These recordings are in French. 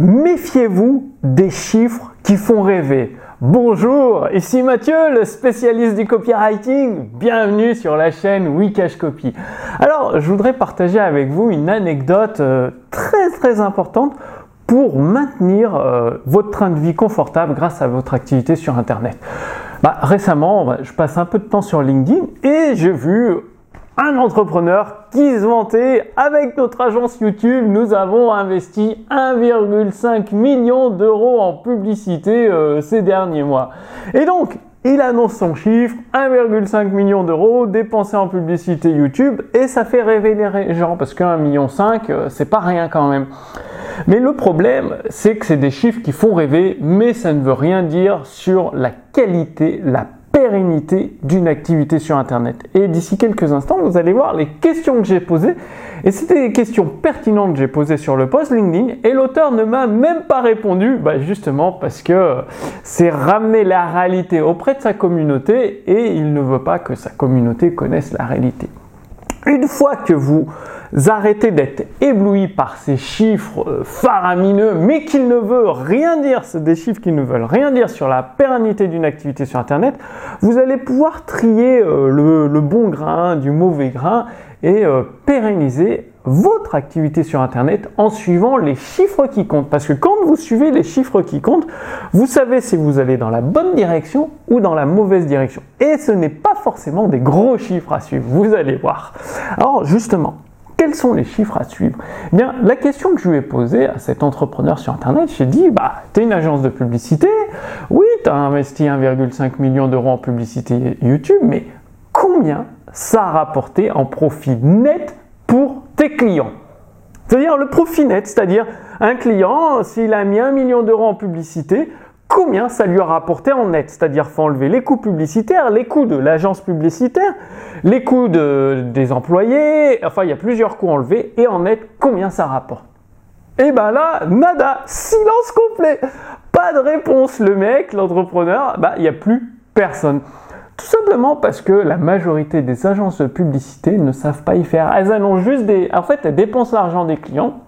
Méfiez-vous des chiffres qui font rêver. Bonjour, ici Mathieu, le spécialiste du copywriting. Bienvenue sur la chaîne Wikash Copy. Alors, je voudrais partager avec vous une anecdote euh, très très importante pour maintenir euh, votre train de vie confortable grâce à votre activité sur Internet. Bah, récemment, je passe un peu de temps sur LinkedIn et j'ai vu un entrepreneur qui se vantait avec notre agence YouTube, nous avons investi 1,5 million d'euros en publicité euh, ces derniers mois. Et donc, il annonce son chiffre, 1,5 million d'euros dépensés en publicité YouTube, et ça fait rêver les gens parce qu'un million 5, euh, c'est pas rien quand même. Mais le problème, c'est que c'est des chiffres qui font rêver, mais ça ne veut rien dire sur la qualité, la d'une activité sur Internet. Et d'ici quelques instants, vous allez voir les questions que j'ai posées. Et c'était des questions pertinentes que j'ai posées sur le post LinkedIn. Et l'auteur ne m'a même pas répondu, bah justement parce que c'est ramener la réalité auprès de sa communauté et il ne veut pas que sa communauté connaisse la réalité. Une fois que vous arrêtez d'être ébloui par ces chiffres euh, faramineux, mais qui ne veulent rien dire, des chiffres qui ne veulent rien dire sur la pérennité d'une activité sur Internet, vous allez pouvoir trier euh, le, bon grain du mauvais grain et euh, pérenniser votre activité sur Internet en suivant les chiffres qui comptent. Parce que quand vous suivez les chiffres qui comptent, vous savez si vous allez dans la bonne direction ou dans la mauvaise direction. Et ce n'est pas forcément des gros chiffres à suivre, vous allez voir. Alors justement, quels sont les chiffres à suivre? Eh bien, la question que je lui ai posée à cet entrepreneur sur Internet, j'ai dit, bah, tu es une agence de publicité, oui, tu as investi 1,5 million d'euros en publicité YouTube, mais combien ça a rapporté en profit net pour clients C'est-à-dire le profit net, c'est-à-dire un client, s'il a mis 1 million d'euros en publicité, combien ça lui a rapporté en net? C'est-à-dire faut enlever les coûts publicitaires, les coûts de l'agence publicitaire, les coûts des employés, enfin il y a plusieurs coûts enlevés, et en net, combien ça rapporte? Et ben là, nada, silence complet, pas de réponse. Le mec, l'entrepreneur, bah il n'y a plus personne. Tout simplement parce que la majorité des agences de publicité ne savent pas y faire. Elles annoncent juste des... En fait, elles dépensent l'argent des clients.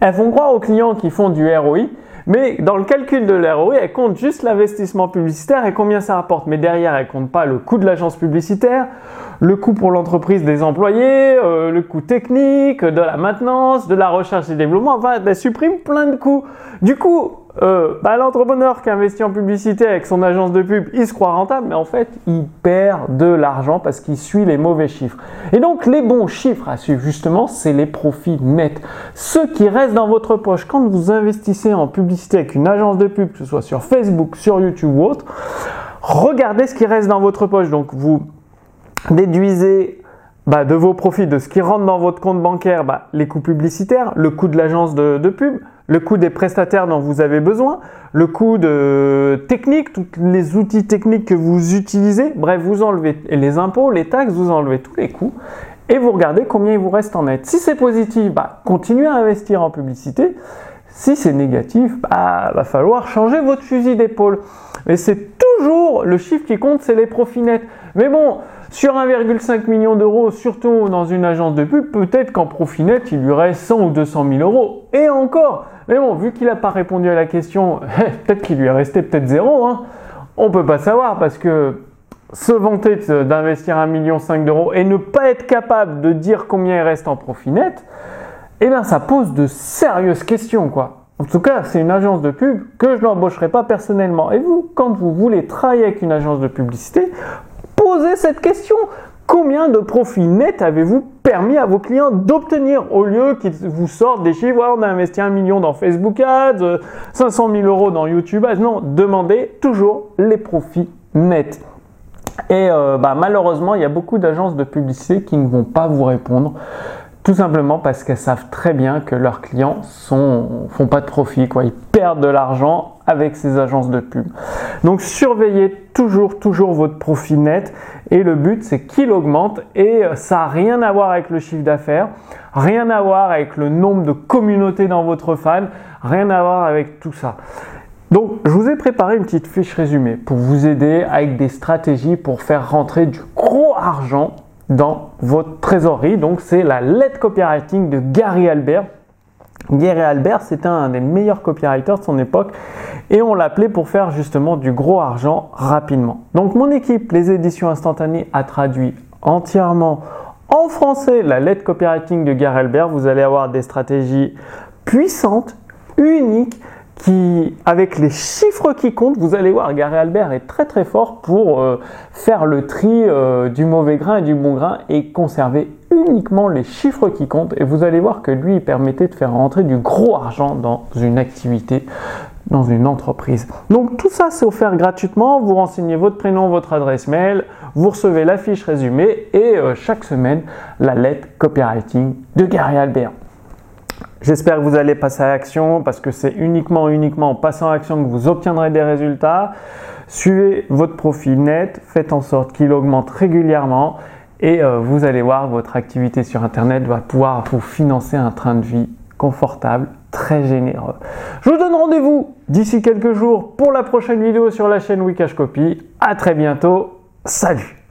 Elles font croire aux clients qui font du ROI, mais dans le calcul de l'ROI, elle compte juste l'investissement publicitaire et combien ça rapporte. Mais derrière, elle compte pas le coût de l'agence publicitaire, le coût pour l'entreprise des employés, euh, le coût technique, de la maintenance, de la recherche et développement. Enfin, elle supprime plein de coûts. Du coup, euh, bah, l'entrepreneur qui investit en publicité avec son agence de pub, il se croit rentable, mais en fait, il perd de l'argent parce qu'il suit les mauvais chiffres. Et donc, les bons chiffres à suivre, justement, c'est les profits nets. Ceux qui restent dans votre poche quand vous investissez en publicité avec une agence de pub, que ce soit sur Facebook, sur YouTube ou autre, regardez ce qui reste dans votre poche. Donc, vous déduisez bah, de vos profits, de ce qui rentre dans votre compte bancaire, bah, les coûts publicitaires, le coût de l'agence de, pub, le coût des prestataires dont vous avez besoin, le coût de technique, tous les outils techniques que vous utilisez, bref, vous enlevez les impôts, les taxes, vous enlevez tous les coûts et vous regardez combien il vous reste en net. Si c'est positif, bah, continuez à investir en publicité. Si c'est négatif, bah, va falloir changer votre fusil d'épaule. Mais c'est toujours le chiffre qui compte, c'est les profits nets. Mais bon, sur 1,5 million d'euros, surtout dans une agence de pub, peut-être qu'en profit net, il lui reste 100 ou 200 000 euros. Et encore Mais bon, vu qu'il n'a pas répondu à la question, peut-être qu'il lui est resté peut-être zéro. Hein. On peut pas savoir parce que se vanter d'investir 1,5 million d'euros et ne pas être capable de dire combien il reste en profit net, eh bien ça pose de sérieuses questions quoi. En tout cas, c'est une agence de pub que je n'embaucherai pas personnellement. Et vous, quand vous voulez travailler avec une agence de publicité, posez cette question. Combien de profits nets avez-vous permis à vos clients d'obtenir au lieu qu'ils vous sortent des chiffres On a investi un million dans Facebook Ads, 500 000 euros dans YouTube Ads. Non, demandez toujours les profits nets. Et euh, bah, malheureusement, il y a beaucoup d'agences de publicité qui ne vont pas vous répondre. Tout simplement parce qu'elles savent très bien que leurs clients sont, font pas de profit, quoi. Ils perdent de l'argent avec ces agences de pub. Donc surveillez toujours, toujours votre profit net et le but c'est qu'il augmente et ça n'a rien à voir avec le chiffre d'affaires, rien à voir avec le nombre de communautés dans votre fan, rien à voir avec tout ça. Donc, je vous ai préparé une petite fiche résumée pour vous aider avec des stratégies pour faire rentrer du gros argent dans votre trésorerie. Donc c'est la lettre copywriting de Gary Albert. Gary Albert, c'était un des meilleurs copywriters de son époque et on l'appelait pour faire justement du gros argent rapidement. Donc mon équipe, les éditions instantanées, a traduit entièrement en français la lettre copywriting de Gary Albert. Vous allez avoir des stratégies puissantes, uniques, qui, avec les chiffres qui comptent, vous allez voir, Gary Albert est très très fort pour euh, faire le tri euh, du mauvais grain et du bon grain et conserver uniquement les chiffres qui comptent. Et vous allez voir que lui, il permettait de faire rentrer du gros argent dans une activité, dans une entreprise. Donc tout ça, c'est offert gratuitement. Vous renseignez votre prénom, votre adresse mail, vous recevez la fiche résumée et euh, chaque semaine, la lettre copywriting de Gary Albert. J'espère que vous allez passer à l'action parce que c'est uniquement, uniquement en passant à l'action que vous obtiendrez des résultats. Suivez votre profil net, faites en sorte qu'il augmente régulièrement et euh, vous allez voir votre activité sur Internet va pouvoir vous financer un train de vie confortable, très généreux. Je vous donne rendez-vous d'ici quelques jours pour la prochaine vidéo sur la chaîne Wikash Copy. À très bientôt. Salut